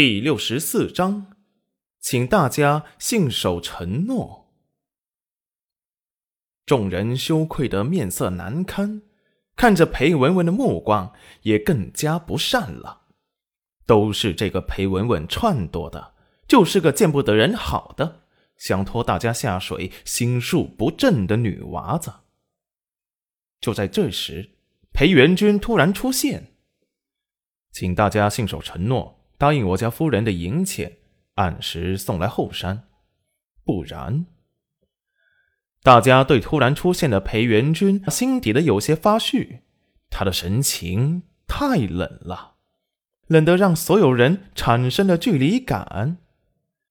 第六十四章，请大家信守承诺。众人羞愧的面色难堪，看着裴文文的目光也更加不善了。都是这个裴文文撺掇的，就是个见不得人好的，想拖大家下水、心术不正的女娃子。就在这时，裴元君突然出现，请大家信守承诺，答应我家夫人的银钱，按时送来后山，不然……大家对突然出现的裴元君心底的有些发虚，他的神情太冷了。冷得让所有人产生了距离感，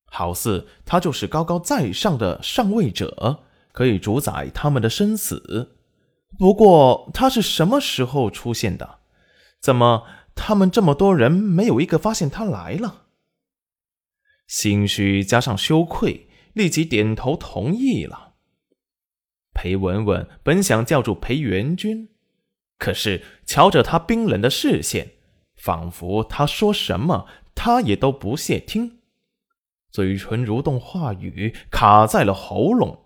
好似他就是高高在上的上位者，可以主宰他们的生死。不过他是什么时候出现的？怎么他们这么多人没有一个发现他来了？心虚加上羞愧，立即点头同意了。裴文文本想叫住裴元君，可是瞧着他冰冷的视线。仿佛他说什么，他也都不屑听，嘴唇蠕动，话语卡在了喉咙，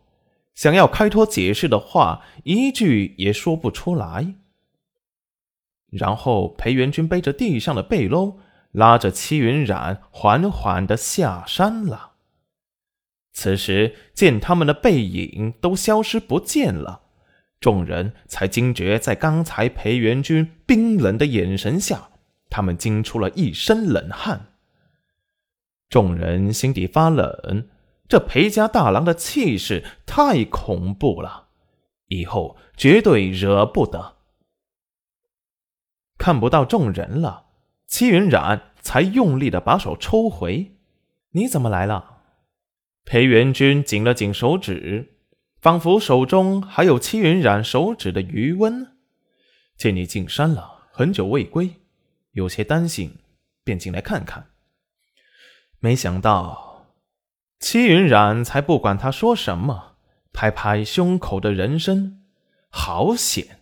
想要开脱解释的话，一句也说不出来。然后裴元君背着地上的背篓，拉着戚云染缓缓的下山了。此时见他们的背影都消失不见了，众人才惊觉，在刚才裴元君冰冷的眼神下。他们惊出了一身冷汗，众人心底发冷。这裴家大郎的气势太恐怖了，以后绝对惹不得。看不到众人了，戚云染才用力的把手抽回。你怎么来了？裴元君紧了紧手指，仿佛手中还有戚云染手指的余温。见你进山了，很久未归。有些担心，便进来看看。没想到，戚云染才不管他说什么，拍拍胸口的人参，好险！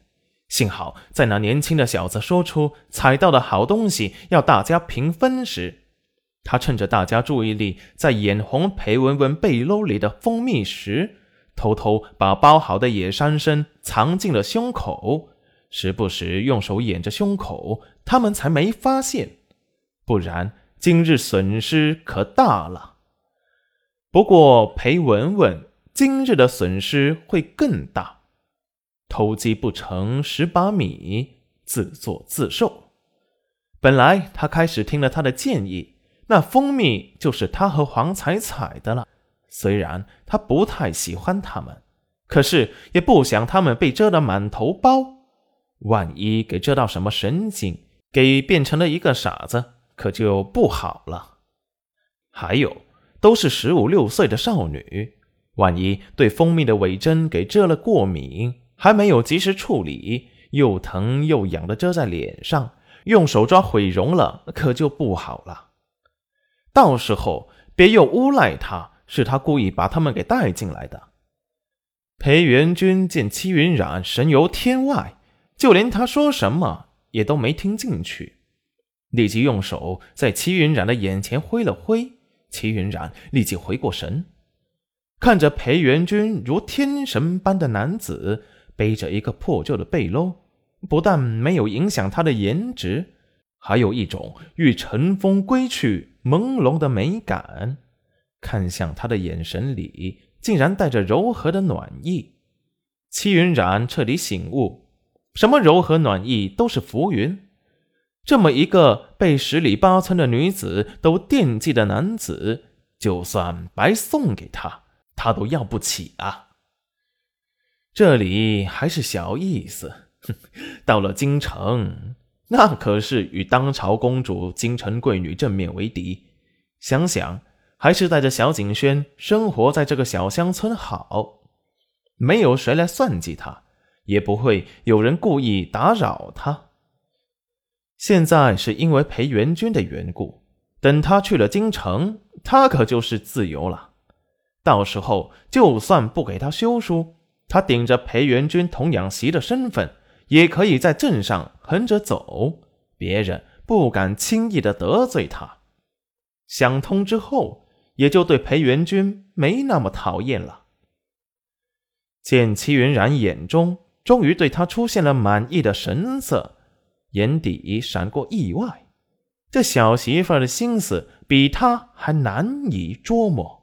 幸好在那年轻的小子说出采到的好东西要大家平分时，他趁着大家注意力在眼红裴文文背篓里的蜂蜜时，偷偷把包好的野山参藏进了胸口。时不时用手掩着胸口，他们才没发现，不然今日损失可大了。不过裴文文今日的损失会更大，偷鸡不成蚀把米，自作自受。本来他开始听了他的建议，那蜂蜜就是他和黄彩彩的了。虽然他不太喜欢他们，可是也不想他们被蛰得满头包。万一给蛰到什么神经，给变成了一个傻子，可就不好了。还有，都是十五六岁的少女，万一对蜂蜜的尾针给蛰了过敏，还没有及时处理，又疼又痒的遮在脸上，用手抓毁容了，可就不好了。到时候别又诬赖他是他故意把他们给带进来的。裴元君见戚云染神游天外。就连他说什么也都没听进去，立即用手在齐云染的眼前挥了挥。齐云染立即回过神，看着裴元君如天神般的男子背着一个破旧的背篓，不但没有影响他的颜值，还有一种欲乘风归去朦胧的美感。看向他的眼神里竟然带着柔和的暖意。齐云染彻底醒悟。什么柔和暖意都是浮云，这么一个被十里八村的女子都惦记的男子，就算白送给他，他都要不起啊！这里还是小意思，哼，到了京城，那可是与当朝公主、京城贵女正面为敌。想想，还是带着小景轩生活在这个小乡村好，没有谁来算计他。也不会有人故意打扰他。现在是因为裴元君的缘故，等他去了京城，他可就是自由了。到时候就算不给他休书，他顶着裴元君童养媳的身份，也可以在镇上横着走，别人不敢轻易的得罪他。想通之后，也就对裴元君没那么讨厌了。见戚云染眼中终于对他出现了满意的神色，眼底闪过意外。这小媳妇的心思比他还难以捉摸。